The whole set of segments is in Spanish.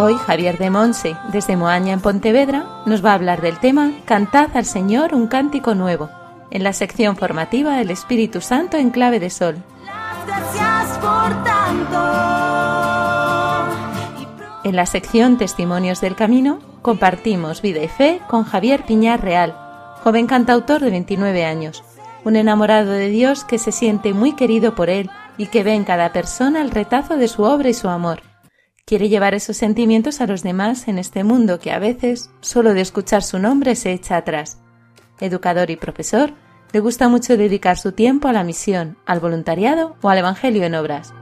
Hoy Javier de Monse, desde Moaña en Pontevedra, nos va a hablar del tema Cantad al Señor un cántico nuevo, en la sección formativa del Espíritu Santo en clave de sol. Las gracias por tanto. En la sección Testimonios del Camino compartimos vida y fe con Javier Piñar Real, joven cantautor de 29 años, un enamorado de Dios que se siente muy querido por él y que ve en cada persona el retazo de su obra y su amor. Quiere llevar esos sentimientos a los demás en este mundo que a veces, solo de escuchar su nombre, se echa atrás. Educador y profesor, le gusta mucho dedicar su tiempo a la misión, al voluntariado o al Evangelio en obras.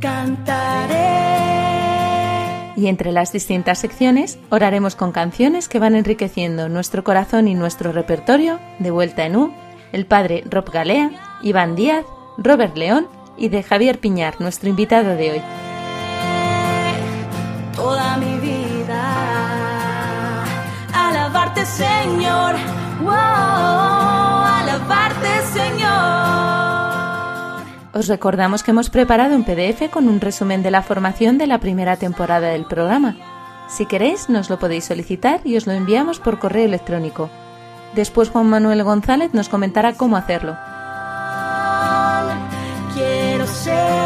Cantaré. Y entre las distintas secciones oraremos con canciones que van enriqueciendo nuestro corazón y nuestro repertorio de Vuelta en U, el padre Rob Galea, Iván Díaz, Robert León y de Javier Piñar, nuestro invitado de hoy. Toda mi vida. Alabarte, Señor. Wow, alabarte, Señor. Os recordamos que hemos preparado un PDF con un resumen de la formación de la primera temporada del programa. Si queréis, nos lo podéis solicitar y os lo enviamos por correo electrónico. Después Juan Manuel González nos comentará cómo hacerlo. Quiero ser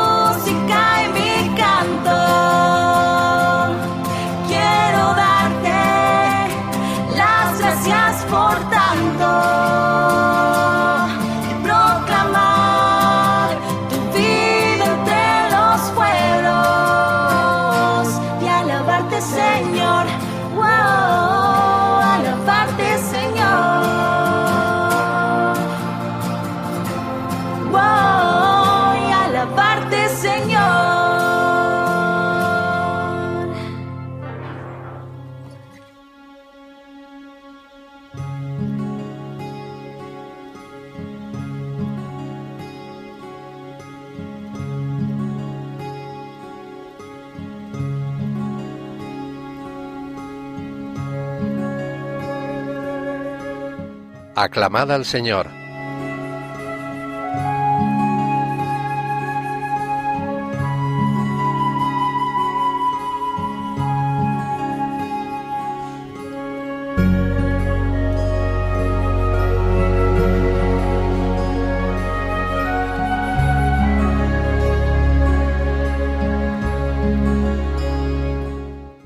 Aclamad al Señor.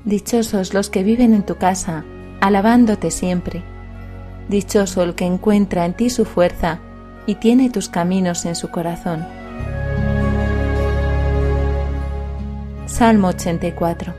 Dichosos los que viven en tu casa, alabándote siempre. Dichoso el que encuentra en ti su fuerza y tiene tus caminos en su corazón. Salmo 84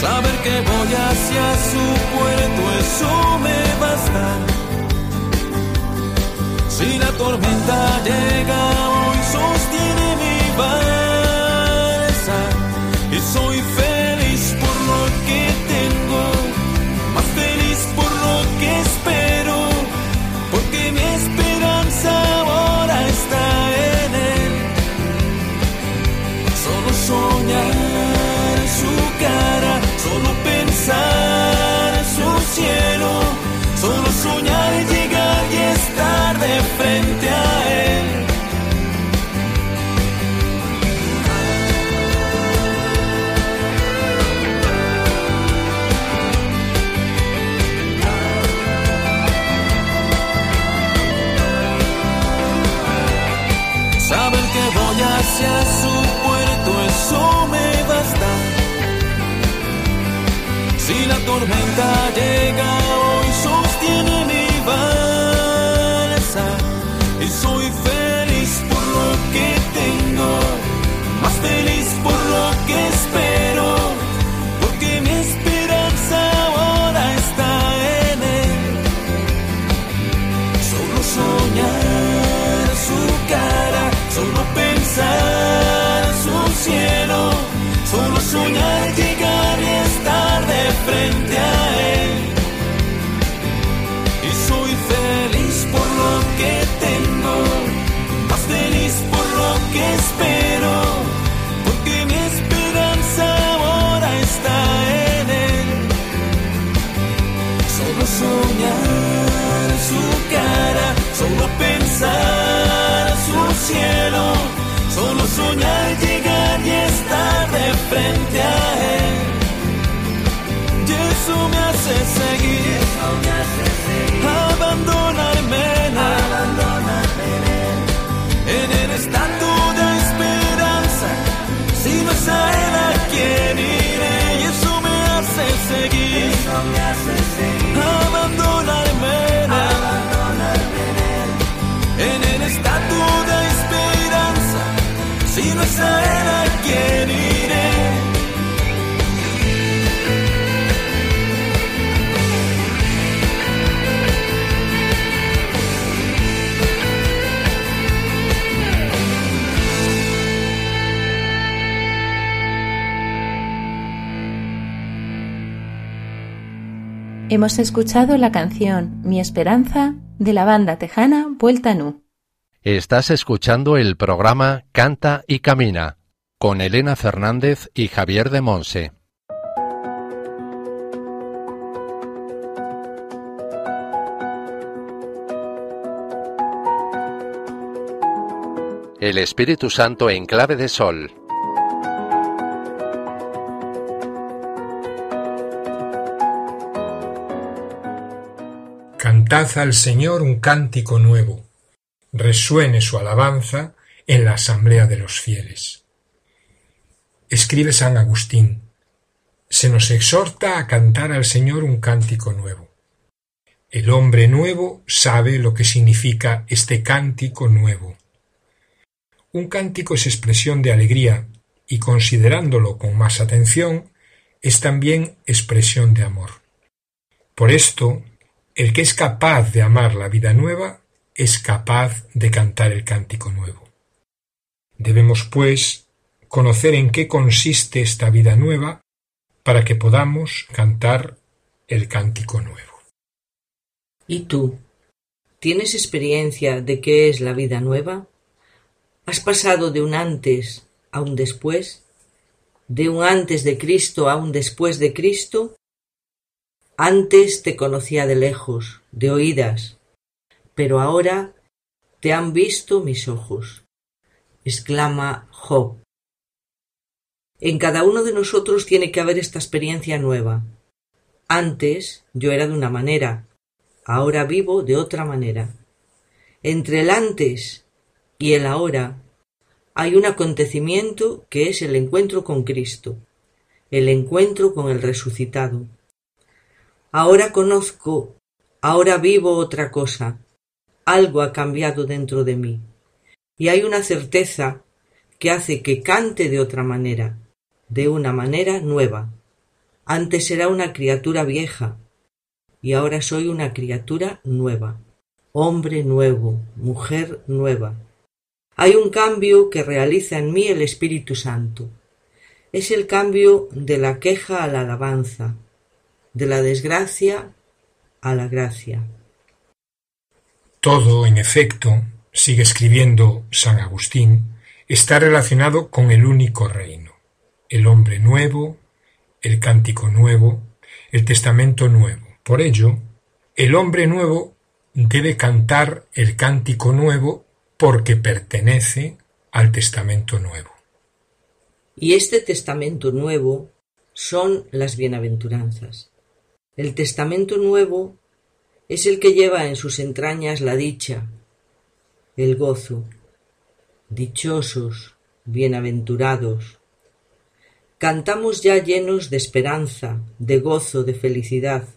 Saber que voy hacia su puerto, eso me basta. Si la tormenta llega cielo, solo soñar llegar y estar de frente a él. Y eso me hace seguir, abandonarme en él. En él está toda esperanza, si no es a él a quien iré, y eso me hace seguir Hemos escuchado la canción Mi Esperanza de la banda tejana Vuelta Nu. Estás escuchando el programa Canta y Camina con Elena Fernández y Javier de Monse. El Espíritu Santo en clave de sol. Cantad al Señor un cántico nuevo. Resuene su alabanza en la asamblea de los fieles. Escribe San Agustín. Se nos exhorta a cantar al Señor un cántico nuevo. El hombre nuevo sabe lo que significa este cántico nuevo. Un cántico es expresión de alegría y considerándolo con más atención, es también expresión de amor. Por esto, el que es capaz de amar la vida nueva es capaz de cantar el cántico nuevo. Debemos, pues, conocer en qué consiste esta vida nueva para que podamos cantar el cántico nuevo. ¿Y tú? ¿Tienes experiencia de qué es la vida nueva? ¿Has pasado de un antes a un después? ¿De un antes de Cristo a un después de Cristo? Antes te conocía de lejos, de oídas, pero ahora te han visto mis ojos, exclama Job. En cada uno de nosotros tiene que haber esta experiencia nueva. Antes yo era de una manera, ahora vivo de otra manera. Entre el antes y el ahora hay un acontecimiento que es el encuentro con Cristo, el encuentro con el resucitado. Ahora conozco Ahora vivo otra cosa. Algo ha cambiado dentro de mí. Y hay una certeza que hace que cante de otra manera, de una manera nueva. Antes era una criatura vieja y ahora soy una criatura nueva, hombre nuevo, mujer nueva. Hay un cambio que realiza en mí el Espíritu Santo. Es el cambio de la queja a la alabanza, de la desgracia a la gracia. Todo, en efecto, sigue escribiendo San Agustín, está relacionado con el único reino, el hombre nuevo, el cántico nuevo, el testamento nuevo. Por ello, el hombre nuevo debe cantar el cántico nuevo porque pertenece al testamento nuevo. Y este testamento nuevo son las bienaventuranzas. El testamento nuevo es el que lleva en sus entrañas la dicha, el gozo. Dichosos, bienaventurados. Cantamos ya llenos de esperanza, de gozo, de felicidad,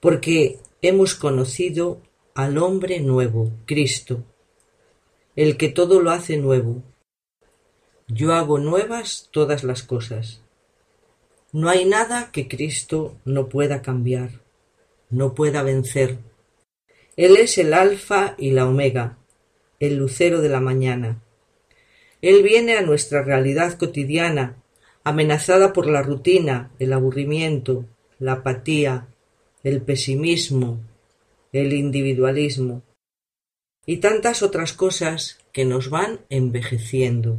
porque hemos conocido al hombre nuevo, Cristo, el que todo lo hace nuevo. Yo hago nuevas todas las cosas. No hay nada que Cristo no pueda cambiar, no pueda vencer. Él es el alfa y la omega, el lucero de la mañana. Él viene a nuestra realidad cotidiana, amenazada por la rutina, el aburrimiento, la apatía, el pesimismo, el individualismo y tantas otras cosas que nos van envejeciendo.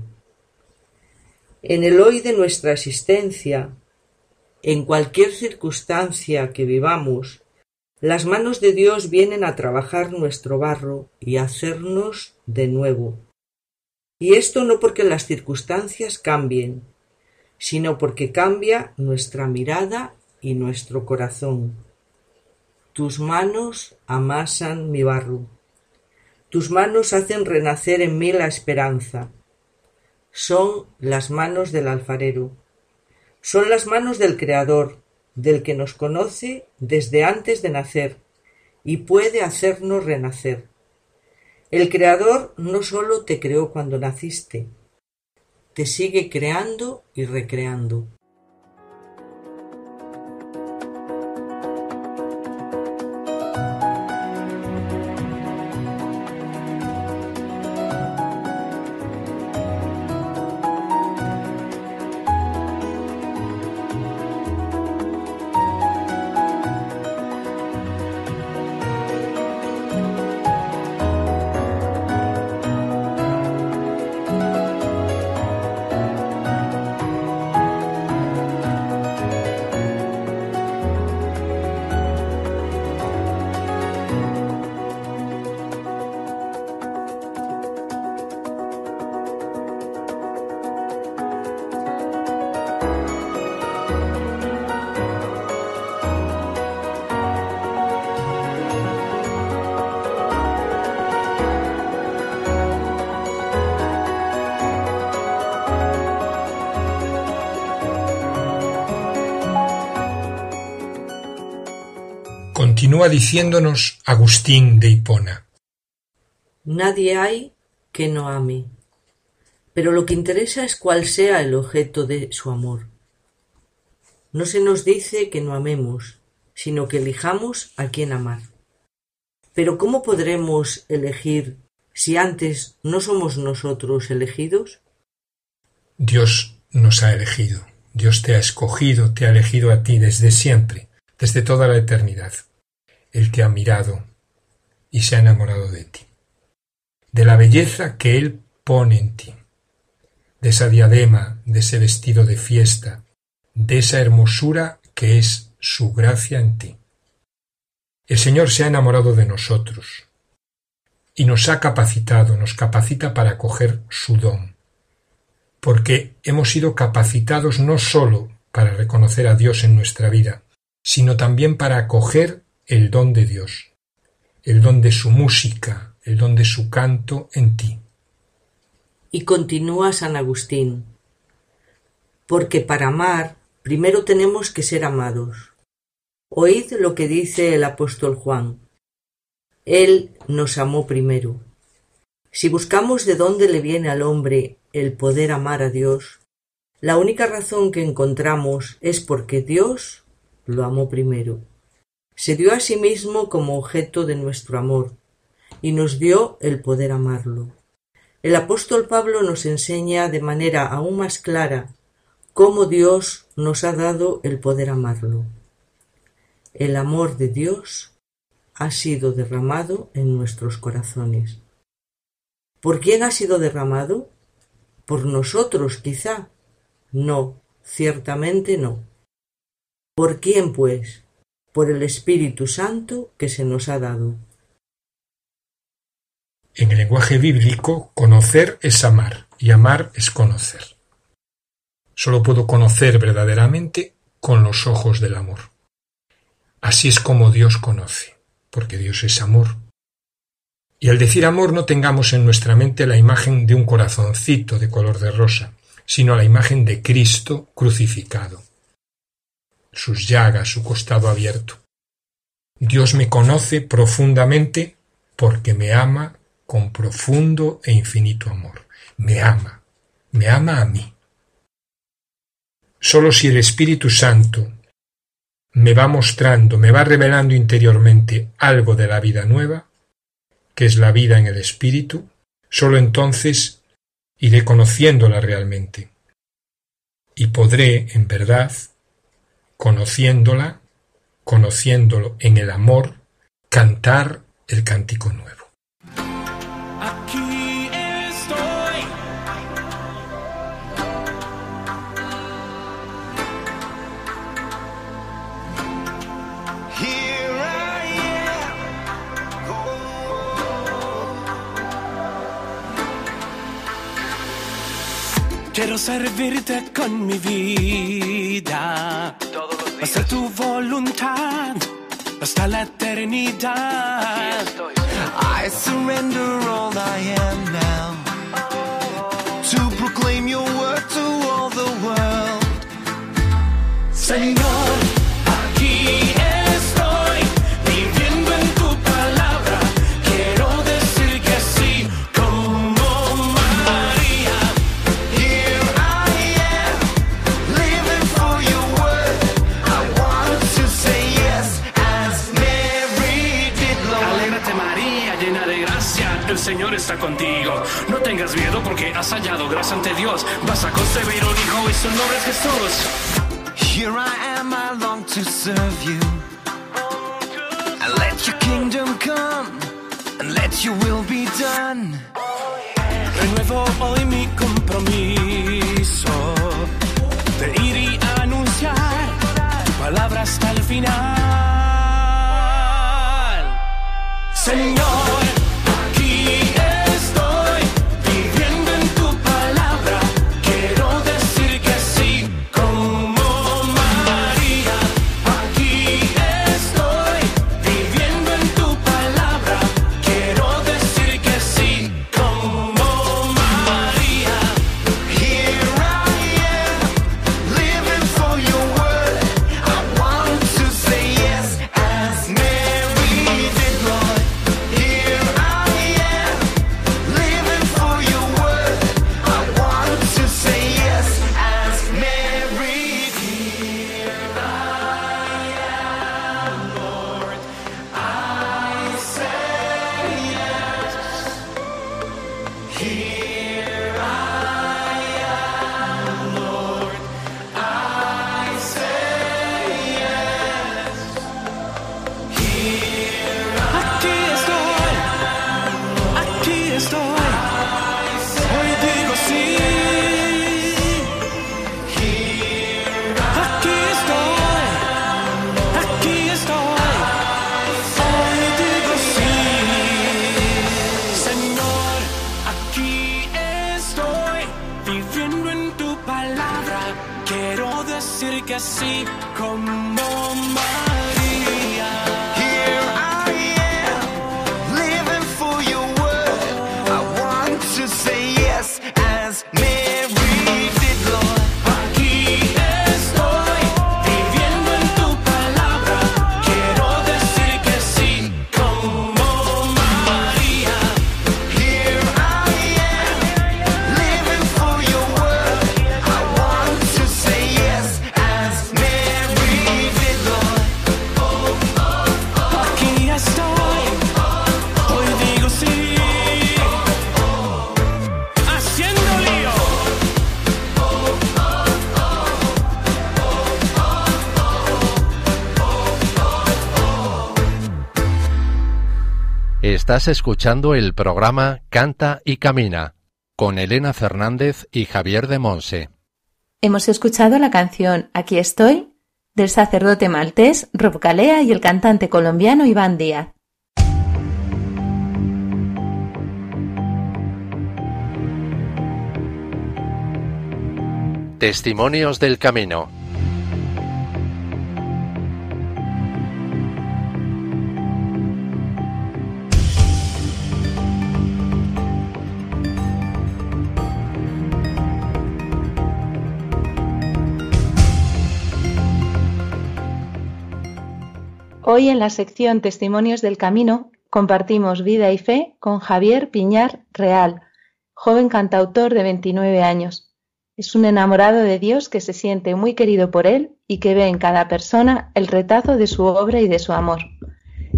En el hoy de nuestra existencia, en cualquier circunstancia que vivamos, las manos de Dios vienen a trabajar nuestro barro y hacernos de nuevo. Y esto no porque las circunstancias cambien, sino porque cambia nuestra mirada y nuestro corazón. Tus manos amasan mi barro. Tus manos hacen renacer en mí la esperanza. Son las manos del alfarero. Son las manos del Creador, del que nos conoce desde antes de nacer y puede hacernos renacer. El Creador no sólo te creó cuando naciste, te sigue creando y recreando. Continúa diciéndonos Agustín de Hipona. Nadie hay que no ame, pero lo que interesa es cuál sea el objeto de su amor. No se nos dice que no amemos, sino que elijamos a quién amar. Pero ¿cómo podremos elegir si antes no somos nosotros elegidos? Dios nos ha elegido. Dios te ha escogido, te ha elegido a ti desde siempre, desde toda la eternidad. Él te ha mirado y se ha enamorado de ti, de la belleza que Él pone en ti, de esa diadema, de ese vestido de fiesta, de esa hermosura que es su gracia en ti. El Señor se ha enamorado de nosotros y nos ha capacitado, nos capacita para acoger su don, porque hemos sido capacitados no sólo para reconocer a Dios en nuestra vida, sino también para acoger el don de Dios, el don de su música, el don de su canto en ti. Y continúa San Agustín, porque para amar primero tenemos que ser amados. Oíd lo que dice el apóstol Juan. Él nos amó primero. Si buscamos de dónde le viene al hombre el poder amar a Dios, la única razón que encontramos es porque Dios lo amó primero. Se dio a sí mismo como objeto de nuestro amor y nos dio el poder amarlo. El apóstol Pablo nos enseña de manera aún más clara cómo Dios nos ha dado el poder amarlo. El amor de Dios ha sido derramado en nuestros corazones. ¿Por quién ha sido derramado? ¿Por nosotros quizá? No, ciertamente no. ¿Por quién, pues? Por el Espíritu Santo que se nos ha dado. En el lenguaje bíblico, conocer es amar y amar es conocer. Solo puedo conocer verdaderamente con los ojos del amor. Así es como Dios conoce, porque Dios es amor. Y al decir amor no tengamos en nuestra mente la imagen de un corazoncito de color de rosa, sino la imagen de Cristo crucificado, sus llagas, su costado abierto. Dios me conoce profundamente porque me ama con profundo e infinito amor. Me ama, me ama a mí. Solo si el Espíritu Santo me va mostrando, me va revelando interiormente algo de la vida nueva, que es la vida en el Espíritu, solo entonces iré conociéndola realmente. Y podré, en verdad, conociéndola, conociéndolo en el amor, cantar el cántico nuevo. Quiero servirte con mi vida. Hacer tu voluntad hasta la eternidad. I surrender all I am now to proclaim your word to all the world. Señor, ante Dios. Vas a concebir un hijo y su nombre es Jesús. Here I am, I long to serve you. And let your kingdom come, and let your will be done. Renuevo hoy mi compromiso de ir y anunciar tu palabra hasta el final. Estás escuchando el programa Canta y Camina con Elena Fernández y Javier de Monse. Hemos escuchado la canción Aquí estoy del sacerdote maltés Rob Galea y el cantante colombiano Iván Díaz. Testimonios del Camino. Hoy en la sección Testimonios del Camino compartimos vida y fe con Javier Piñar Real, joven cantautor de 29 años. Es un enamorado de Dios que se siente muy querido por él y que ve en cada persona el retazo de su obra y de su amor,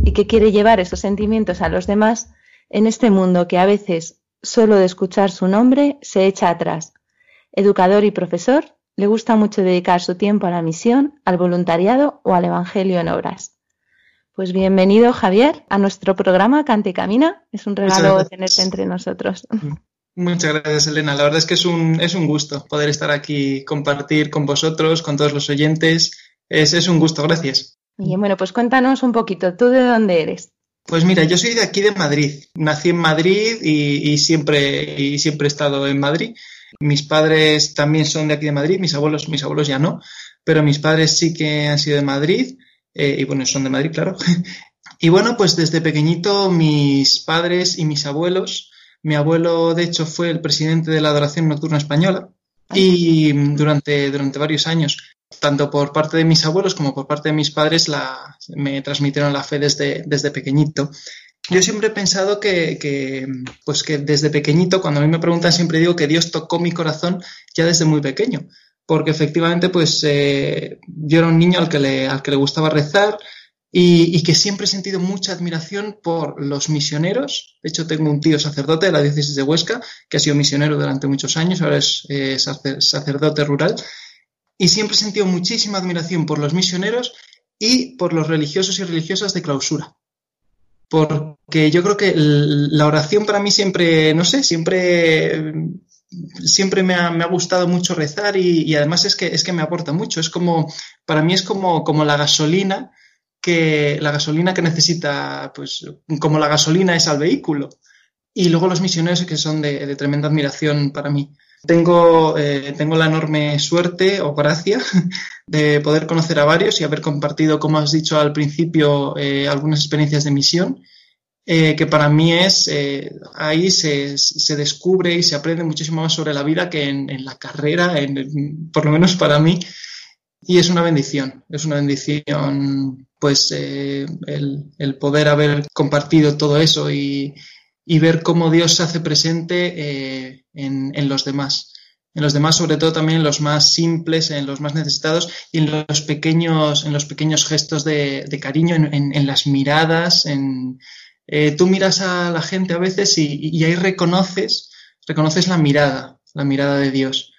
y que quiere llevar esos sentimientos a los demás en este mundo que a veces, solo de escuchar su nombre, se echa atrás. Educador y profesor, le gusta mucho dedicar su tiempo a la misión, al voluntariado o al Evangelio en obras. Pues bienvenido, Javier, a nuestro programa Cante y Camina. Es un regalo tenerte entre nosotros. Muchas gracias, Elena. La verdad es que es un, es un gusto poder estar aquí, compartir con vosotros, con todos los oyentes. Es, es un gusto, gracias. Y bueno, pues cuéntanos un poquito, ¿tú de dónde eres? Pues mira, yo soy de aquí de Madrid. Nací en Madrid y, y, siempre, y siempre he estado en Madrid. Mis padres también son de aquí de Madrid, mis abuelos, mis abuelos ya no, pero mis padres sí que han sido de Madrid eh, y bueno, son de Madrid, claro. y bueno, pues desde pequeñito mis padres y mis abuelos, mi abuelo de hecho fue el presidente de la Adoración Nocturna Española y durante, durante varios años, tanto por parte de mis abuelos como por parte de mis padres, me transmitieron la fe desde, desde pequeñito. Yo siempre he pensado que, que, pues que desde pequeñito, cuando a mí me preguntan, siempre digo que Dios tocó mi corazón ya desde muy pequeño porque efectivamente pues eh, yo era un niño al que le, gustaba rezar y, y, que siempre he sentido mucha admiración por los misioneros. De hecho, tengo un tío sacerdote de la diócesis de Huesca que ha sido misionero durante muchos años, ahora es eh, sacerdote rural, y siempre he sentido muchísima admiración por los misioneros y por los religiosos y religiosas de clausura. Porque yo creo que la oración para mí siempre, no sé, siempre siempre me ha, me ha, gustado mucho rezar y, además es que, es que me aporta mucho. Es como, para mí es como, como la gasolina que, la gasolina que necesita, pues, como la gasolina es al vehículo. Y luego los misioneros que son de, de tremenda admiración para mí. Tengo, eh, tengo la enorme suerte o gracia de poder conocer a varios y haber compartido, como has dicho al principio, eh, algunas experiencias de misión eh, que para mí es, eh, ahí se, se, descubre y se aprende muchísimo más sobre la vida que en, en la carrera, en, por lo menos para mí, y es una bendición, es una bendición pues eh, el, el, poder haber compartido todo eso y, y ver cómo Dios se hace presente en, en los demás. En los demás, sobre todo también en los más simples, en los más necesitados y en los pequeños, en los pequeños gestos de, de cariño, en, en, en, las miradas, en, eh, tú miras a la gente a veces y, y, ahí reconoces, reconoces la mirada, la mirada de Dios.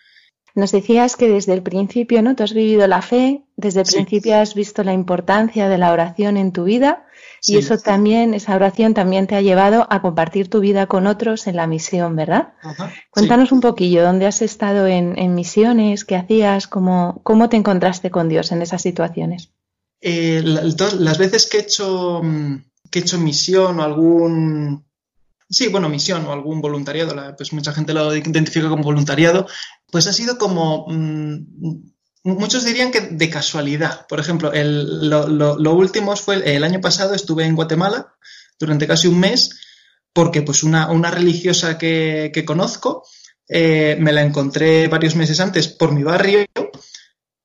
Nos decías que desde el principio, ¿no? Tú has vivido la fe, desde el sí. principio has visto la importancia de la oración en tu vida y eso también, esa oración también te ha llevado a compartir tu vida con otros en la misión, ¿verdad? Ajá, Cuéntanos sí. un poquillo, ¿dónde has estado en, en misiones? ¿Qué hacías? Cómo, ¿Cómo te encontraste con Dios en esas situaciones? Eh, las veces que he hecho mm, que he hecho misión o algún... Sí, bueno, misión o algún voluntariado, pues mucha gente lo identifica como voluntariado, pues ha sido como... Mmm, muchos dirían que de casualidad. Por ejemplo, el, lo, lo, último fue el, el, año pasado estuve en Guatemala durante casi un mes porque pues una, una religiosa que, que conozco eh, me la encontré varios meses antes por mi barrio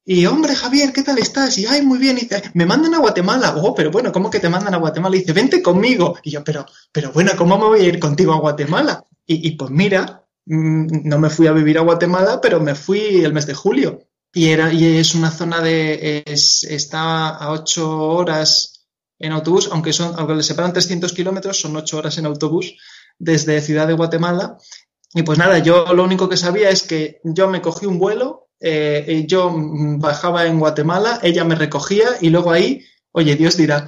y hombre, Javier, ¿qué tal estás? Y ay, muy bien. Y dice, me mandan a Guatemala. Oh, pero bueno, ¿cómo que te mandan a Guatemala? Y dice, vente conmigo. Y yo, pero, pero bueno, ¿cómo me voy a ir contigo a Guatemala? Y, y pues mira, mmm, no me fui a vivir a Guatemala, pero me fui el mes de julio. Y era, y es una zona de, es, está a ocho horas en autobús, aunque son, aunque le separan 300 kilómetros, son ocho horas en autobús desde Ciudad de Guatemala. Y pues nada, yo lo único que sabía es que yo me cogí un vuelo eh, yo bajaba en Guatemala, ella me recogía y luego ahí, oye, Dios dirá.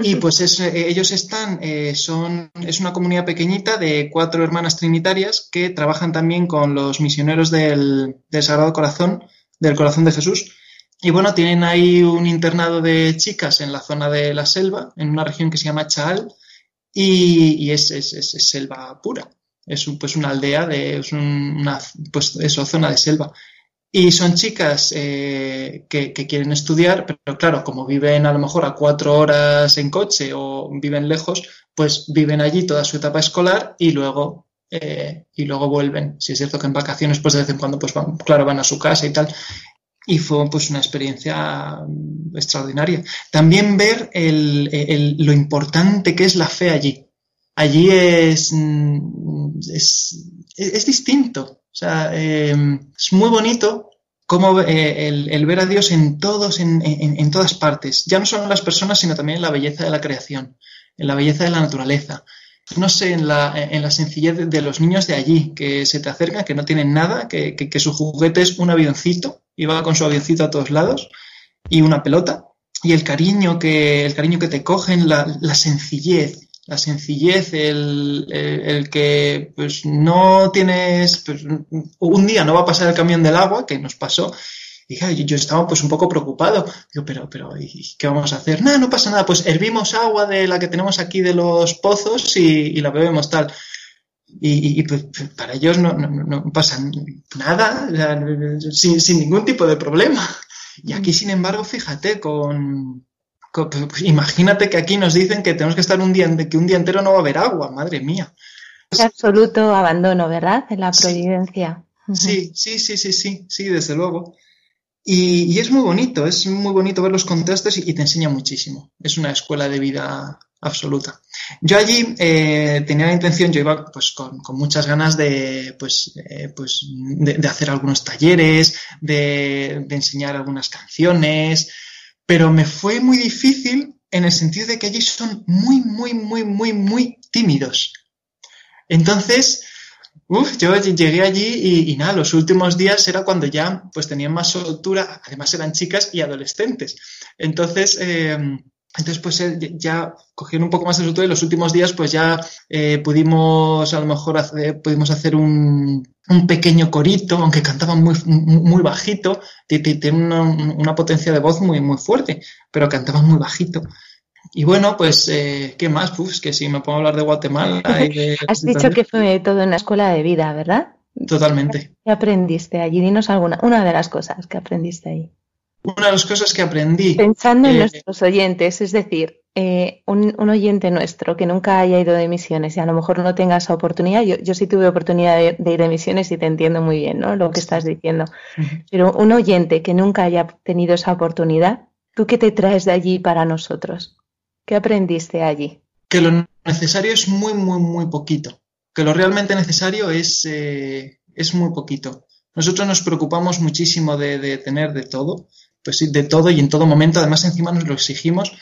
Y pues es, eh, ellos están, eh, son, es una comunidad pequeñita de cuatro hermanas trinitarias que trabajan también con los misioneros del, del Sagrado Corazón, del Corazón de Jesús. Y bueno, tienen ahí un internado de chicas en la zona de la selva, en una región que se llama Chaal, y, y es, es- es- es selva pura. Es un- pues una aldea de es un- una pues eso, zona de selva. Y son chicas eh, que, quieren estudiar, pero claro, como viven a lo mejor a cuatro horas en coche o viven lejos, pues viven allí toda su etapa escolar y luego, eh, y luego vuelven. Si es cierto que en vacaciones, pues de vez en cuando, pues van, claro, van a su casa y tal. Y fue pues una experiencia mm, extraordinaria. También ver el- lo importante que es la fe allí. Allí es, mm, es- es distinto. O sea, eh, es muy bonito cómo eh, el, ver a Dios en todos, en, en- todas partes. Ya no solo en las personas, sino también en la belleza de la creación, en la belleza de la naturaleza. No sé, en la, en la sencillez de, de los niños de allí, que se te acercan, que no tienen nada, que, que- que su juguete es un avioncito, y va con su avioncito a todos lados, y una pelota, y el cariño que, el cariño que te cogen, la, la sencillez, la sencillez, el, el- el que pues no tienes, pues, un día no va a pasar el camión del agua, que nos pasó, y yo, estaba pues un poco preocupado. Digo, pero, pero, ¿y qué vamos a hacer? No, no pasa nada, pues hervimos agua de la que tenemos aquí de los pozos y, y la bebemos tal. Y, y- y, pues, para ellos no, no, no- pasa nada, o sea, sin, sin ningún tipo de problema. Y aquí, sin embargo, fíjate, con, pues, imagínate que aquí nos dicen que tenemos que estar un día, que un día entero no va a haber agua, madre mía. Qué absoluto abandono, ¿verdad? En la providencia. Sí, sí, sí, sí, sí, sí, desde luego. Y, y es muy bonito, es muy bonito ver los contrastes y, y te enseña muchísimo. Es una escuela de vida absoluta. Yo allí eh, tenía la intención, yo iba pues con, con muchas ganas de, pues, eh, pues, de, de hacer algunos talleres, de, de enseñar algunas canciones, pero me fue muy difícil en el sentido de que allí son muy, muy, muy, muy, muy tímidos. Entonces, Uf, yo llegué allí y, y nada, los últimos días era cuando ya pues tenían más soltura, además eran chicas y adolescentes. Entonces, eh, entonces pues eh, ya cogieron un poco más de soltura y los últimos días pues ya eh, pudimos a lo mejor hacer, pudimos hacer un, un pequeño corito, aunque cantaban muy, muy, bajito, t- t- tienen una, una potencia de voz muy, muy fuerte, pero cantaban muy bajito. Y bueno, pues, eh, ¿qué más? Uf, que si me pongo a hablar de Guatemala y de... Has dicho que fue todo en la escuela de vida, ¿verdad? Totalmente. ¿Qué aprendiste allí? Dinos alguna, una de las cosas que aprendiste ahí. Una de las cosas que aprendí. Pensando en eh, nuestros oyentes, es decir, eh, un, un oyente nuestro que nunca haya ido de misiones y a lo mejor no tenga esa oportunidad, yo, yo sí tuve oportunidad de, de ir de misiones y te entiendo muy bien, ¿no? Lo que estás diciendo. Pero un oyente que nunca haya tenido esa oportunidad, ¿tú qué te traes de allí para nosotros? ¿Qué aprendiste allí? que lo necesario es muy, muy, muy poquito. Que lo realmente necesario es, eh, es muy poquito. Nosotros nos preocupamos muchísimo de, de tener de todo, pues de todo y en todo momento. Además, encima nos lo exigimos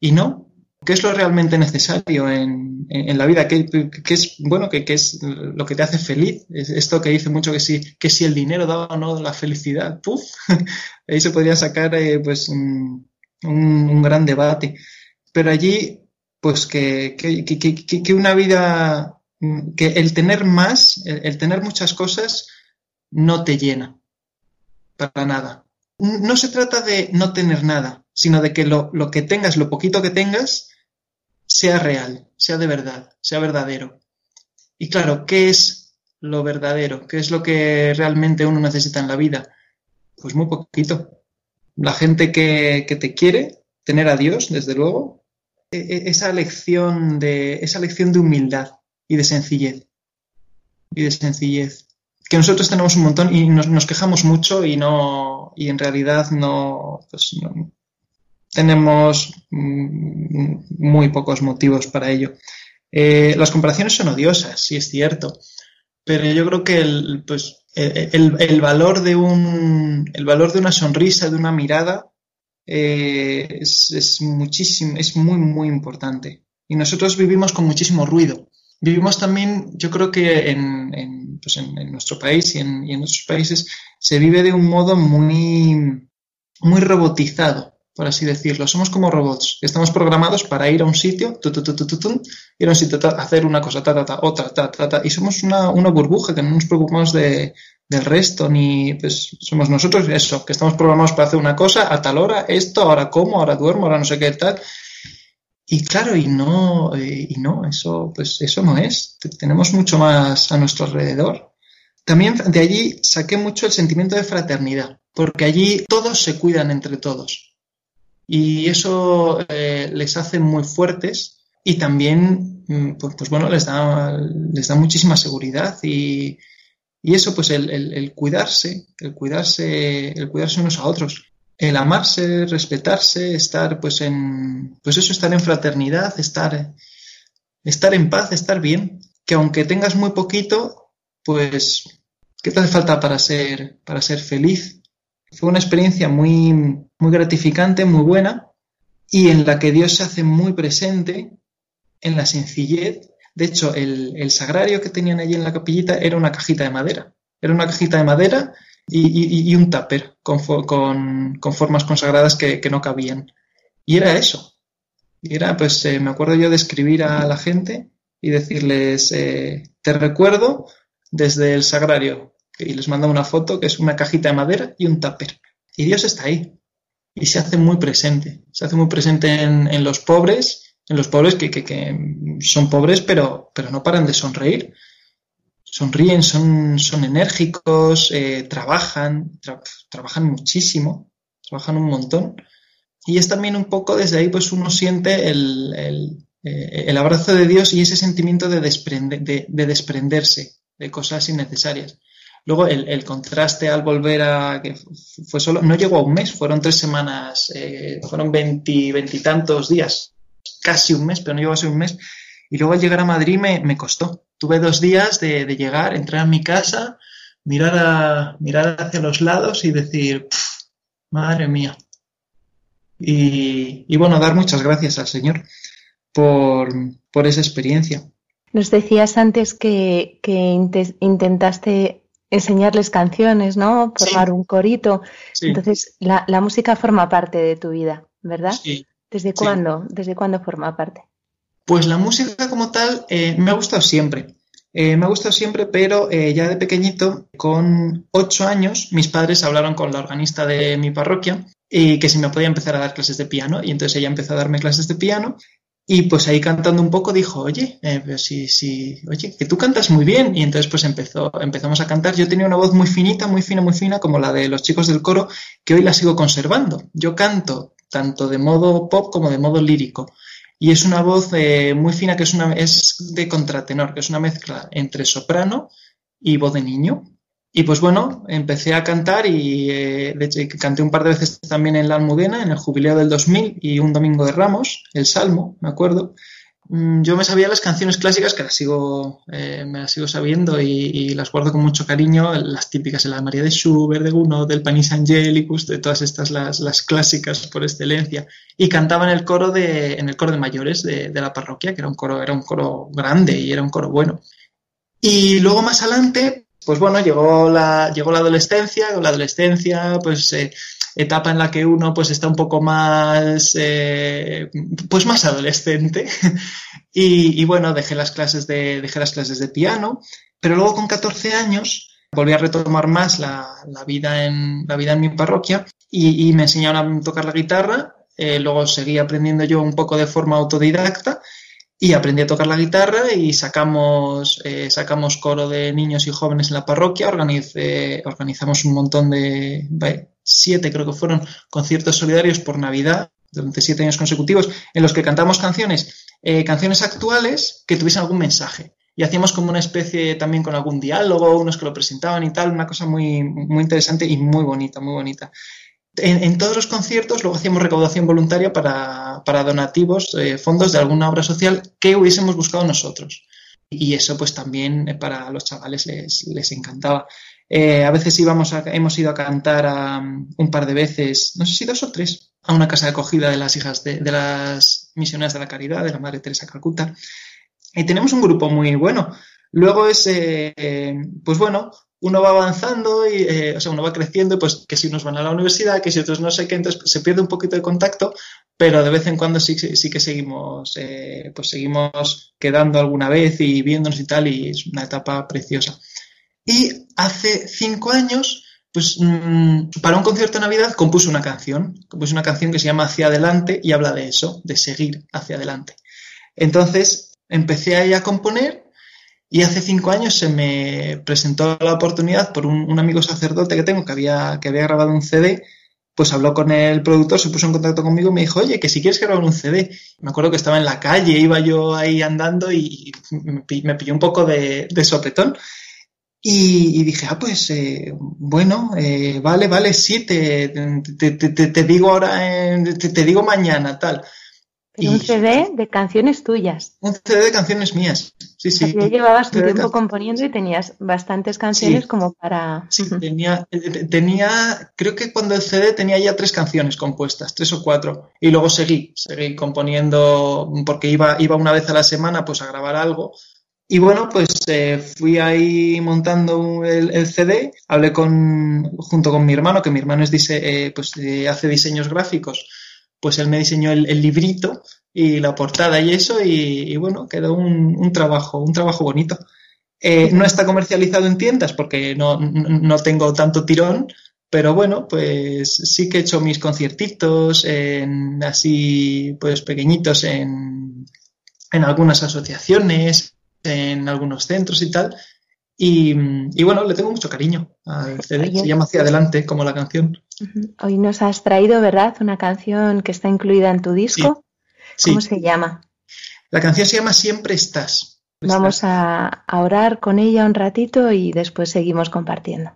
y no. ¿Qué es lo realmente necesario en, en- la vida? ¿Qué, es, bueno, qué, es lo que te hace feliz? Es esto que dice mucho que si, que si el dinero da o no la felicidad. Puf, ahí se podría sacar eh, pues un, un- gran debate. Pero allí pues que, que, que- que- una vida, que el tener más, el tener muchas cosas, no te llena para nada. No se trata de no tener nada, sino de que lo, que tengas, lo poquito que tengas, sea real, sea de verdad, sea verdadero. Y claro, ¿qué es lo verdadero? ¿Qué es lo que realmente uno necesita en la vida? Pues muy poquito. La gente que, que te quiere, tener a Dios, desde luego, e- e- esa lección de esa lección de humildad y de sencillez y de sencillez que nosotros tenemos un montón y nos, nos quejamos mucho y no y en realidad no, pues tenemos mm, muy pocos motivos para ello Eh, las comparaciones son odiosas sí es cierto pero yo creo que el, pues, el, el valor de un el valor de una sonrisa de una mirada eh, es, es muchísimo, es muy, muy importante. Y nosotros vivimos con muchísimo ruido. Vivimos también, yo creo que en, pues en, en nuestro país y en, y en otros países se vive de un modo muy, muy robotizado. por así decirlo. Somos como robots. Estamos programados para ir a un sitio, tu, tu, tu, ir a un sitio, hacer una cosa, ta, ta, ta, otra, ta, ta, ta. Y somos una, una burbuja que no nos preocupamos de, del resto, ni pues somos nosotros eso, que estamos programados para hacer una cosa a tal hora, esto, ahora como, ahora duermo, ahora no sé qué tal. Y claro, y no, eh, y no, eso, pues eso no es. Te- Tenemos mucho más a nuestro alrededor. También de allí saqué mucho el sentimiento de fraternidad, porque allí todos se cuidan entre todos. Y eso eh, les hace muy fuertes y también, mm, pues, bueno, les da, les da muchísima seguridad y, y eso, pues el- el cuidarse, el cuidarse, el cuidarse unos a otros, el amarse, respetarse, estar pues en, pues eso, estar en fraternidad, estar, estar en paz, estar bien, que aunque tengas muy poquito, pues, ¿qué te hace falta para ser, para ser feliz? Fue una experiencia muy, muy gratificante, muy buena, y en la que Dios se hace muy presente en la sencillez. De hecho, el, el sagrario que tenían allí en la capillita era una cajita de madera. Era una cajita de madera y, un tupper con, fo- con- con formas consagradas que, no cabían. Y era eso. Y era, pues, eh, me acuerdo yo de escribir a la gente y decirles, eh, te recuerdo desde el sagrario. Y les mando una foto que es una cajita de madera y un tupper. Y Dios está ahí. Y se hace muy presente. Se hace muy presente en, los pobres, en los pobres que, que- que son pobres, pero, pero no paran de sonreír. Sonríen, son, son enérgicos, eh, trabajan, tra- trabajan muchísimo, trabajan un montón. Y es también un poco desde ahí, pues uno siente el, el, eh, abrazo de Dios y ese sentimiento de, desprende- de, de desprenderse de cosas innecesarias. Luego el, el contraste al volver a, que fu- fue solo, no llegó a un mes, fueron tres semanas, eh, fueron veinti- veintitantos días, casi un mes, pero no llegó a ser un mes. Y luego al llegar a Madrid me, me costó. Tuve dos días de, de llegar, entrar a mi casa, mirar, a, mirar hacia los lados y decir, "Pf, madre mía. Y, y bueno, dar muchas gracias al Señor por, por esa experiencia. Nos decías antes que, que inte- intentaste enseñarles canciones, ¿no? Sí. Formar un corito. Sí, Entonces, la, la música forma parte de tu vida, ¿verdad? sí. ¿Desde cuándo? ¿Desde cuándo forma parte? Pues la música como tal eh, me ha gustado siempre. Eh, me ha gustado siempre, pero eh, ya de pequeñito, con ocho años, mis padres hablaron con la organista de mi parroquia y que si me podía empezar a dar clases de piano. Y entonces ella empezó a darme clases de piano. Y pues ahí cantando un poco dijo, oye, pero sí, sí, oye, que tú cantas muy bien. Y entonces pues empezó, empezamos a cantar. Yo tenía una voz muy finita, muy fina, muy fina, como la de los chicos del coro, que hoy la sigo conservando. Yo canto tanto de modo pop como de modo lírico. Y es una voz eh, muy fina que es, una, es de contratenor, que es una mezcla entre soprano y voz de niño. Y pues bueno, empecé a cantar y eh, canté un par de veces también en la Almudena, en el jubileo del 2000 y un domingo de Ramos, el Salmo, me acuerdo. Mm, Yo me sabía las canciones clásicas que las sigo, eh, me las sigo sabiendo y, y las guardo con mucho cariño, las típicas, la María de Schubert, de Gounod, del Panis Angelicus, de todas estas las, las clásicas por excelencia. Y cantaba en el coro de, en el coro de mayores de, de la parroquia, que era un coro, era un coro grande y era un coro bueno. Y luego más adelante, pues bueno, llegó la, llegó la adolescencia, con la adolescencia, pues eh, etapa en la que uno pues está un poco más, eh, pues más adolescente. y, bueno, dejé las clases de, dejé las clases de piano, pero luego con 14 años volví a retomar más la, la vida, en, la vida en mi parroquia y, me enseñaron a tocar la guitarra. eh, luego seguí aprendiendo yo un poco de forma autodidacta y aprendí a tocar la guitarra y sacamos, eh, sacamos coro de niños y jóvenes en la parroquia, organizamos un montón de, siete creo que fueron conciertos solidarios por Navidad durante siete años consecutivos en los que cantamos canciones, eh, canciones actuales que tuviesen algún mensaje. Y hacíamos como una especie también con algún diálogo, unos que lo presentaban y tal, una cosa muy, muy interesante y muy bonita, muy bonita. En, todos los conciertos luego hacíamos recaudación voluntaria para, para donativos, eh, fondos de alguna obra social que hubiésemos buscado nosotros. Y eso pues también eh, para los chavales les, les encantaba. Eh, a veces íbamos a- hemos ido a cantar a, un par de veces, no sé si dos o tres, a una casa de acogida de las hijas de, de las misioneras de la caridad, de la Madre Teresa Calcuta. Y tenemos un grupo muy bueno. Luego es, eh, eh, pues bueno, uno va avanzando y, eh, o sea, uno va creciendo pues que si unos van a la universidad, que si otros no sé qué, entonces se pierde un poquito de contacto, pero de vez en cuando sí, sí que seguimos, eh, pues seguimos quedando alguna vez y viéndonos y tal, y es una etapa preciosa. Y hace cinco años, pues mm, para un concierto de Navidad compuso una canción, compuso una canción que se llama Hacia adelante y habla de eso, de seguir hacia adelante. Entonces empecé ahí a componer y hace cinco años se me presentó la oportunidad por un, amigo sacerdote que tengo que había, que había grabado un CD, pues habló con el productor, se puso en contacto conmigo y me dijo, oye, que si quieres grabar un CD. Me acuerdo que estaba en la calle, iba yo ahí andando y me pilló un poco de, de sopetón. Y, y dije, ah, pues eh, bueno, eh, vale, vale, sí, te, te, te- te- te digo ahora, eh, te, te digo mañana, tal. Pero un CD de canciones tuyas. Un CD de canciones mías. Sí, sí. ya llevabas tu tiempo componiendo y tenías bastantes canciones Sí. como para... Sí, tenía, eh, tenía, creo que cuando el CD tenía ya tres canciones compuestas, tres o cuatro, y luego seguí, seguí componiendo, porque iba, iba una vez a la semana pues a grabar algo, y bueno, pues eh, fui ahí montando el, CD, hablé con, junto con mi hermano, que mi hermano es dise- eh, pues, hace diseños gráficos, pues él me diseñó el, librito y la portada y eso, y, y bueno, quedó un, un trabajo, un trabajo bonito. Eh, no está comercializado en tiendas porque no no tengo tanto tirón, pero bueno, pues sí que he hecho mis conciertitos en, así, pues pequeñitos en, en algunas asociaciones, en algunos centros y tal. Y, y bueno, le tengo mucho cariño al CD. Se llama Hacia Adelante, como la canción. Hoy nos has traído, ¿verdad? Una canción que está incluida en tu disco. Sí. ¿Cómo se llama? La canción se llama Siempre estás. Vamos a, a orar con ella un ratito y después seguimos compartiendo.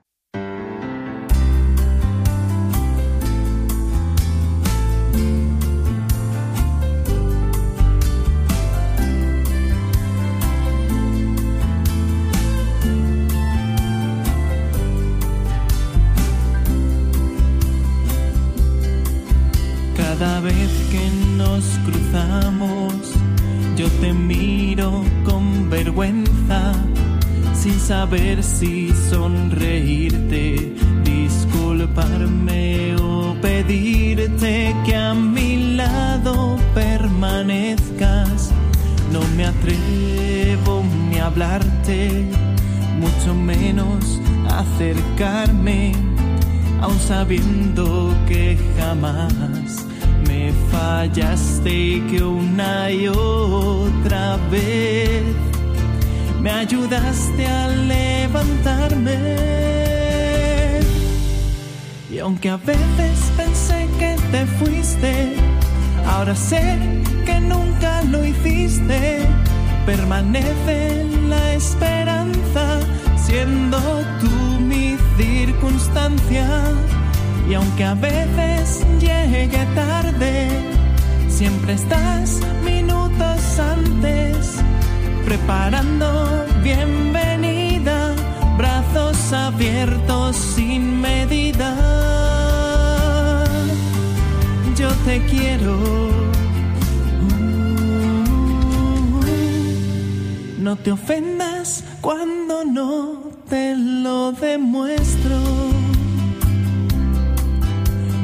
Quiero. No te ofendas cuando no te lo demuestro.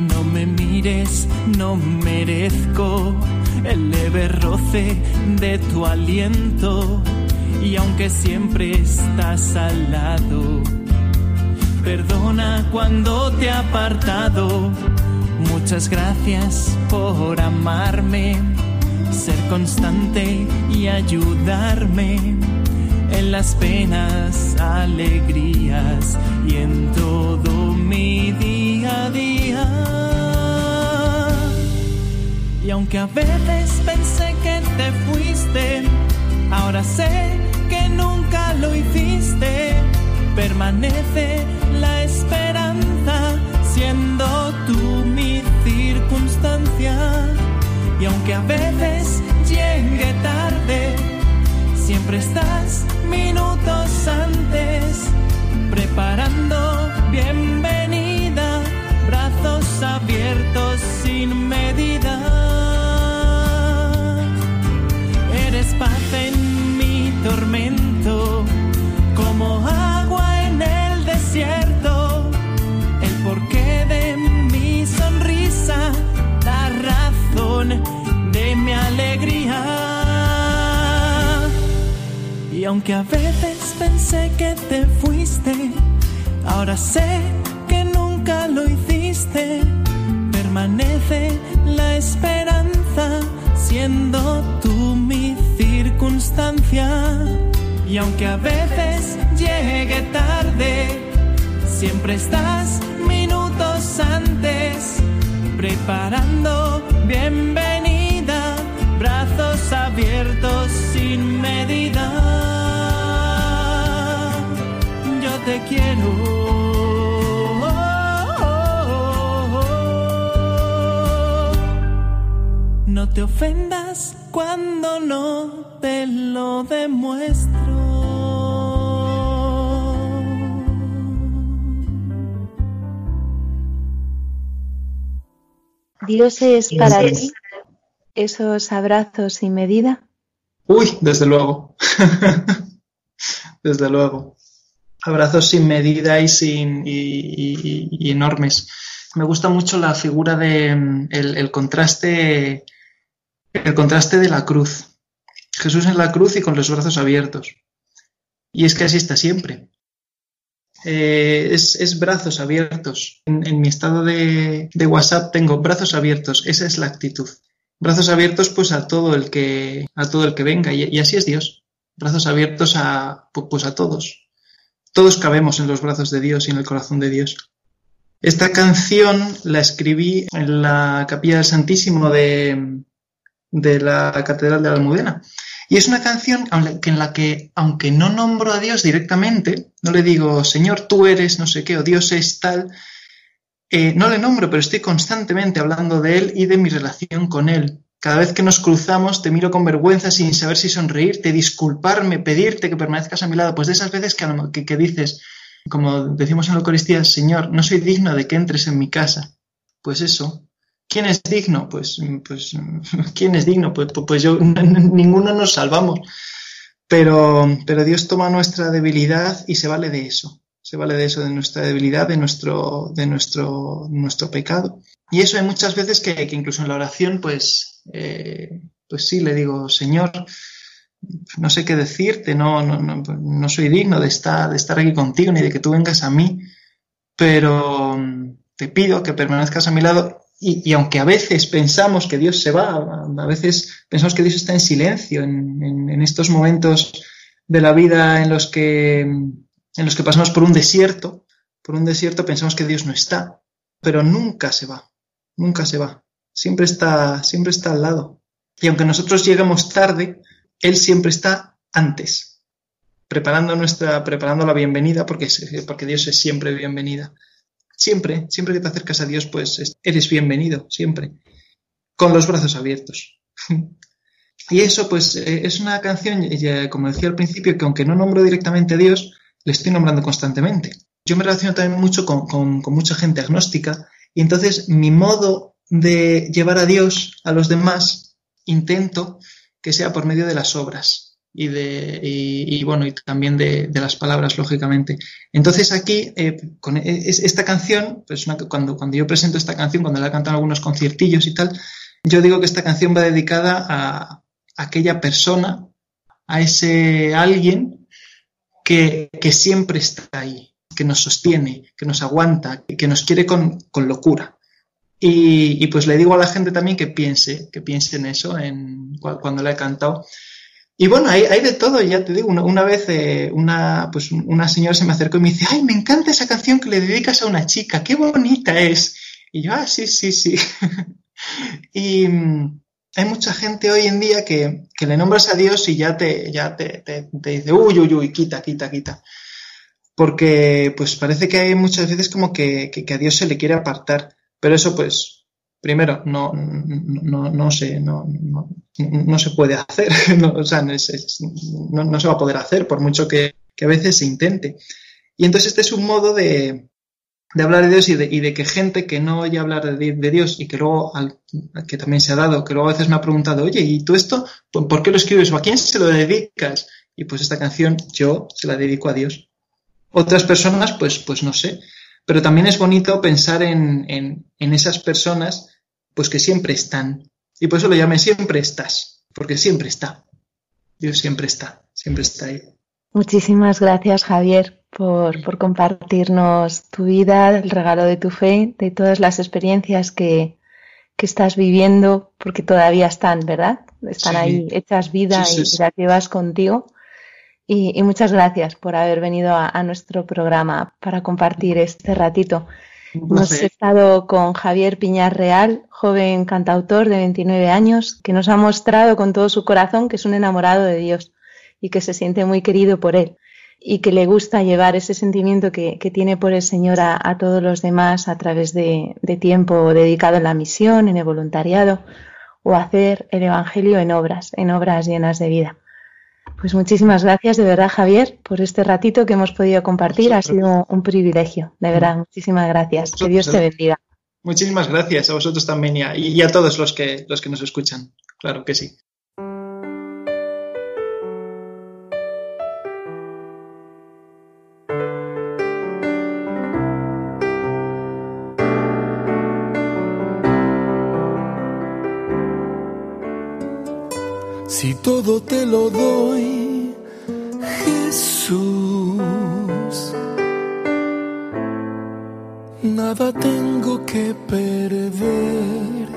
No me mires, no merezco el leve roce de tu aliento. Y aunque siempre estás al lado, perdona cuando te he apartado. Muchas gracias por amarme, ser constante y ayudarme en las penas, alegrías y en todo mi día a día. Y aunque a veces pensé que te fuiste, ahora sé que nunca lo hiciste. Permanece la esperanza, siendo tú Y aunque a veces llegue tarde, siempre estás minutos antes, preparando bienvenida, brazos abiertos sin medida. Eres paz en mi tormento, como agua en el de mi alegría. Y aunque a veces pensé que te fuiste, ahora sé que nunca lo hiciste. Permanece la esperanza, siendo tú mi circunstancia. Y aunque a veces llegue tarde, siempre estás minutos antes preparando bienvenida, brazos abiertos sin medida. Yo te quiero. No te ofendas cuando no te lo demuestro. Dios es para ti esos abrazos sin medida. Uy, desde luego. desde luego. Abrazos sin medida y sin y, y- y enormes. Me gusta mucho la figura de mm, el, el contraste el contraste de la cruz. Jesús en la cruz y con los brazos abiertos. Y es que así está siempre. Eh, es, es brazos abiertos. En, mi estado de, de WhatsApp tengo brazos abiertos. Esa es la actitud. Brazos abiertos pues a todo el que a todo el que venga y, y así es Dios. Brazos abiertos a pu- pues a todos. Todos cabemos en los brazos de Dios y en el corazón de Dios. Esta canción la escribí en la capilla del Santísimo de, de la Catedral de la Almudena. Y es una canción en la que, aunque no nombro a Dios directamente, no le digo, Señor, tú eres no sé qué, o Dios es tal, eh, no le nombro, pero estoy constantemente hablando de Él y de mi relación con Él. Cada vez que nos cruzamos te miro con vergüenza sin saber si sonreírte, disculparme, pedirte que permanezcas a mi lado. Pues de esas veces que, que, que dices, como decimos en la Eucaristía, Señor, no soy digno de que entres en mi casa. Pues eso. ¿Quién es digno? Pues, pues ¿quién es digno? Pues, pues, pues yo, ninguno nos salvamos. Pero, pero Dios toma nuestra debilidad y se vale de eso. Se vale de eso, de nuestra debilidad, de nuestro, de nuestro, nuestro pecado. Y eso hay muchas veces que, que incluso en la oración, pues, eh, pues sí, le digo, Señor, no sé qué decirte, no, no, no, no soy digno de estar, de estar aquí contigo ni de que tú vengas a mí, pero mm, te pido que permanezcas a mi lado y, aunque a veces pensamos que Dios se va, a, veces pensamos que Dios está en silencio en, estos momentos de la vida en los que en los que pasamos por un desierto, por un desierto pensamos que Dios no está, pero nunca se va, nunca se va, siempre está, siempre está al lado. Y aunque nosotros lleguemos tarde, Él siempre está antes, preparando nuestra, preparando la bienvenida, porque, porque Dios es siempre bienvenida. Siempre, siempre que te acercas a Dios, pues es- eres bienvenido, siempre, con los brazos abiertos. Y eso, pues, eh, es una canción, como decía al principio, que aunque no nombro directamente a Dios, le estoy nombrando constantemente. Yo me relaciono también mucho con, con- con mucha gente agnóstica y entonces mi modo de llevar a Dios a los demás intento que sea por medio de las obras y de y, y, bueno y también de, de las palabras lógicamente entonces aquí eh, con e- es- esta canción pues una- cuando cuando yo presento esta canción cuando la he cantado en algunos conciertillos y tal yo digo que esta canción va dedicada a aquella persona a ese alguien que, que siempre está ahí, que nos sostiene, que nos aguanta, que nos quiere con, con locura. Y, y, pues le digo a la gente también que piense, que piense en eso en, cuando la he cantado. Y bueno, hay, hay de todo, ya te digo, una, una vez eh, una, pues una señora se me acercó y me dice, ay, me encanta esa canción que le dedicas a una chica, qué bonita es. Y yo, ah, sí, sí, sí. y mm, hay mucha gente hoy en día que, que le nombras a Dios y ya te, ya te, te, dice, uy, uy, uy, quita, quita, quita. Porque pues parece que hay muchas veces como que, que a Dios se le quiere apartar. Pero eso pues, primero, no, no, no se, no, no, se puede hacer. O sea, no, es, no, se va a poder hacer por mucho que, a veces se intente. Y entonces este es un modo de, de hablar de Dios y de, y de, que gente que no oye hablar de, de Dios y que luego, al, que también se ha dado, que luego a veces me ha preguntado, oye, ¿y tú esto, por qué lo escribes o a quién se lo dedicas? Y pues esta canción yo se la dedico a Dios. Otras personas, pues, pues no sé. Pero también es bonito pensar en, en, en esas personas, pues que siempre están. Y por eso lo llamé siempre estás, porque siempre está. Dios siempre está, siempre está ahí. Muchísimas gracias, Javier, por, por compartirnos tu vida, el regalo de tu fe, de todas las experiencias que, que estás viviendo, porque todavía están, ¿verdad? Están Sí. ahí hechas vida Sí, sí, y las llevas contigo. Y, y muchas gracias por haber venido a, a nuestro programa para compartir este ratito. Hemos estado con Javier Piñar Real, joven cantautor de 29 años, que nos ha mostrado con todo su corazón que es un enamorado de Dios y que se siente muy querido por Él y que le gusta llevar ese sentimiento que, que tiene por el Señor a, a todos los demás a través de, de tiempo dedicado en la misión, en el voluntariado o hacer el Evangelio en obras, en obras llenas de vida. Pues muchísimas gracias de verdad, Javier, por este ratito que hemos podido compartir. Ha sido un privilegio, de verdad. Muchísimas gracias. Que Dios te bendiga. Muchísimas gracias a vosotros también y a, y a todos los que, los que nos escuchan. Claro que sí. Si todo te lo doy, Jesús, nada tengo que perder.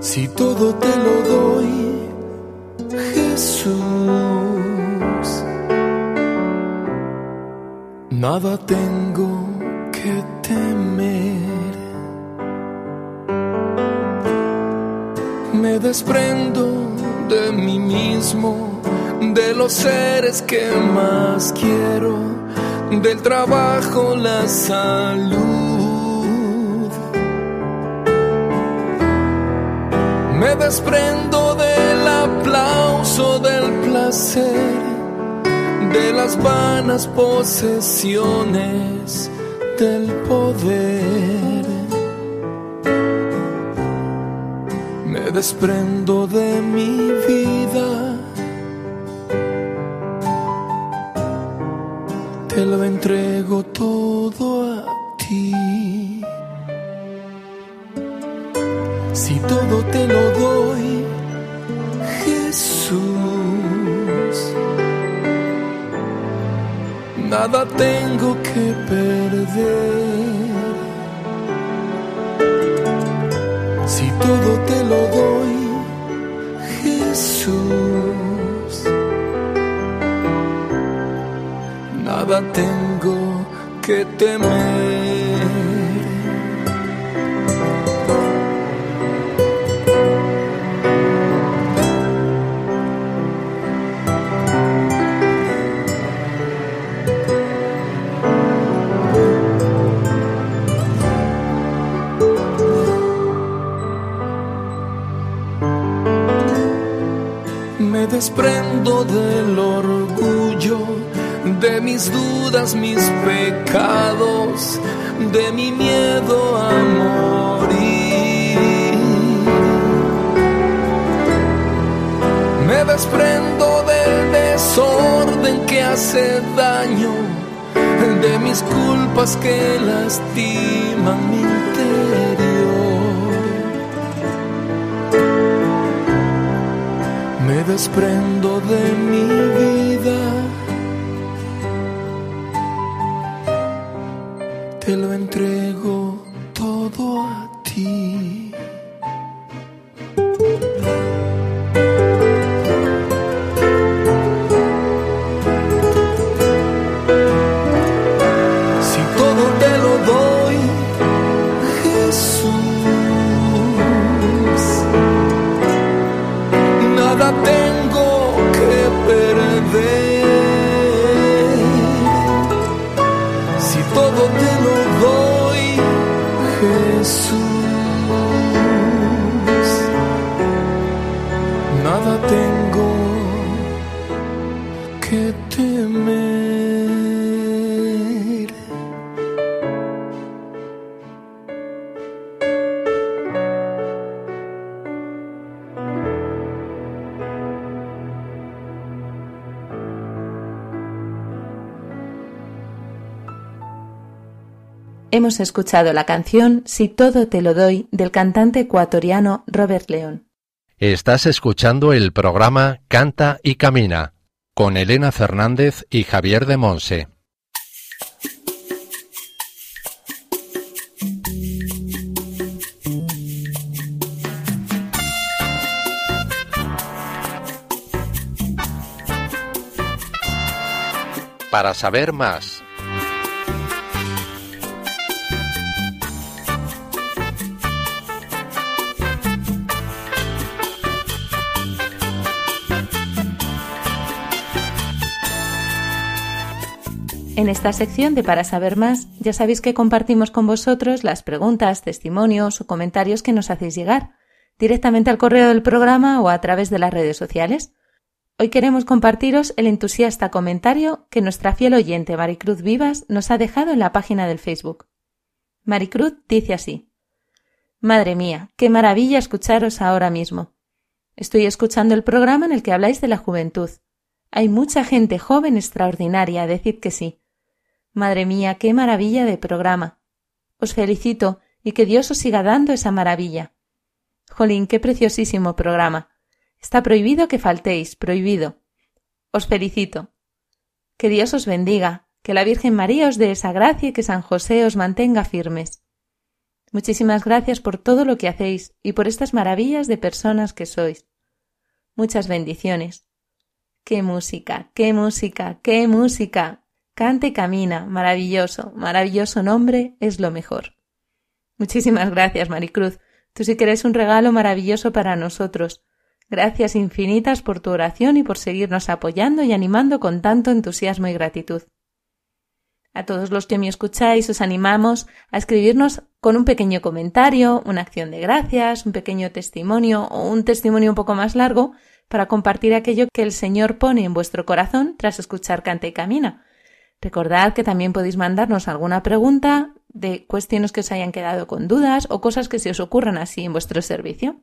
Si todo te lo doy, Jesús, nada tengo que temer. Me desprendo de mí mismo, de los seres que más quiero, del trabajo, la salud. Me desprendo del aplauso, del placer, de las vanas posesiones, del poder. Desprendo de mi vida. Te lo entrego todo a ti. Si todo te lo doy, Jesús, nada tengo que perder. Si todo te lo doy, Jesús, nada tengo que temer. Me desprendo del orgullo, de mis dudas, mis pecados, de mi miedo a morir. Me desprendo del desorden que hace daño, de mis culpas que lastiman mi desprendo de mi vida. Te lo entrego Hemos escuchado la canción Si todo te lo doy del cantante ecuatoriano Robert León. Estás escuchando el programa Canta y Camina con Elena Fernández y Javier de Monse. Para saber más En esta sección de Para saber más, ya sabéis que compartimos con vosotros las preguntas, testimonios o comentarios que nos hacéis llegar, directamente al correo del programa o a través de las redes sociales. Hoy queremos compartiros el entusiasta comentario que nuestra fiel oyente Maricruz Vivas nos ha dejado en la página del Facebook. Maricruz dice así Madre mía, qué maravilla escucharos ahora mismo. Estoy escuchando el programa en el que habláis de la juventud. Hay mucha gente joven extraordinaria, decid que sí. Madre mía, qué maravilla de programa. Os felicito y que Dios os siga dando esa maravilla. Jolín, qué preciosísimo programa. Está prohibido que faltéis, prohibido. Os felicito. Que Dios os bendiga, que la Virgen María os dé esa gracia y que San José os mantenga firmes. Muchísimas gracias por todo lo que hacéis y por estas maravillas de personas que sois. Muchas bendiciones. Qué música, qué música, qué música. Cante camina, maravilloso, maravilloso nombre, es lo mejor. Muchísimas gracias, Maricruz. Tú sí que eres un regalo maravilloso para nosotros. Gracias infinitas por tu oración y por seguirnos apoyando y animando con tanto entusiasmo y gratitud. A todos los que me escucháis os animamos a escribirnos con un pequeño comentario, una acción de gracias, un pequeño testimonio o un testimonio un poco más largo para compartir aquello que el Señor pone en vuestro corazón tras escuchar Canta y Camina. Recordad que también podéis mandarnos alguna pregunta de cuestiones que os hayan quedado con dudas o cosas que se os ocurran así en vuestro servicio.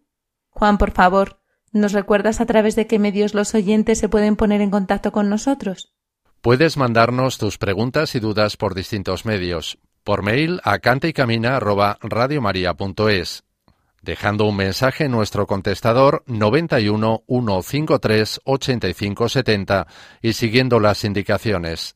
Juan, por favor, ¿nos recuerdas a través de qué medios los oyentes se pueden poner en contacto con nosotros? Puedes mandarnos tus preguntas y dudas por distintos medios. Por mail a cantaycamina@radiomaria.es, dejando un mensaje en nuestro contestador 91 153 85 70 y siguiendo las indicaciones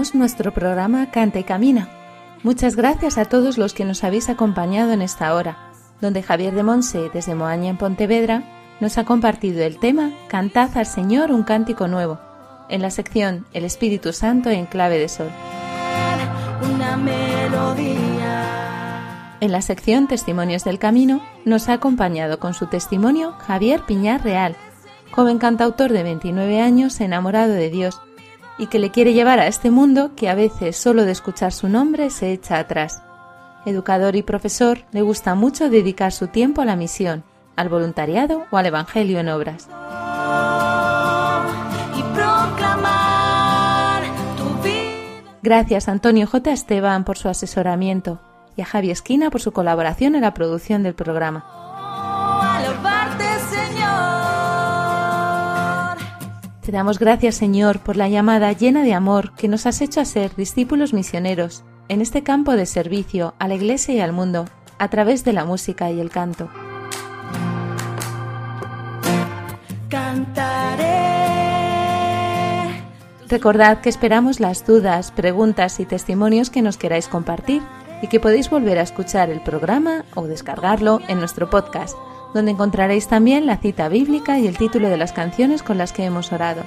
Terminamos nuestro programa Canta y Camina. Muchas gracias a todos los que nos habéis acompañado en esta hora, donde Javier de Monse, desde Moaña en Pontevedra, nos ha compartido el tema Cantad al Señor un cántico nuevo, en la sección El Espíritu Santo en clave de sol. una melodía. En la sección Testimonios del Camino nos ha acompañado con su testimonio Javier Piñar Real, joven cantautor de 29 años enamorado de Dios y que le quiere llevar a este mundo que a veces solo de escuchar su nombre se echa atrás. Educador y profesor, le gusta mucho dedicar su tiempo a la misión, al voluntariado o al Evangelio en obras. Gracias a Antonio J. Esteban por su asesoramiento y a Javi Esquina por su colaboración en la producción del programa. Te damos gracias, Señor, por la llamada llena de amor que nos has hecho a ser discípulos misioneros en este campo de servicio a la Iglesia y al mundo, a través de la música y el canto. Cantaré. Recordad que esperamos las dudas, preguntas y testimonios que nos queráis compartir y que podéis volver a escuchar el programa o descargarlo en nuestro podcast, donde encontraréis también la cita bíblica y el título de las canciones con las que hemos orado.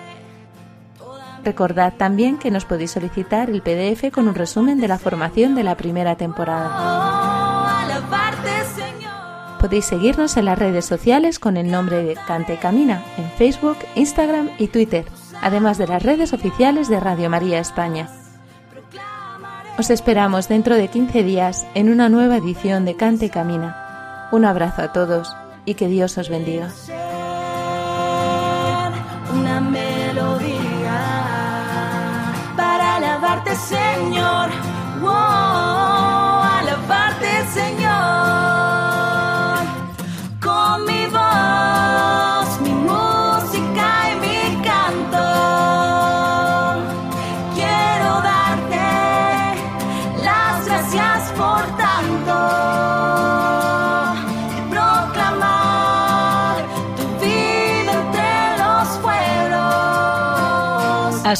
Recordad también que nos podéis solicitar el PDF con un resumen de la formación de la primera temporada. Podéis seguirnos en las redes sociales con el nombre de Cante Camina en Facebook, Instagram y Twitter, además de las redes oficiales de Radio María España. Os esperamos dentro de 15 días en una nueva edición de Cante Camina. Un abrazo a todos y que Dios os bendiga.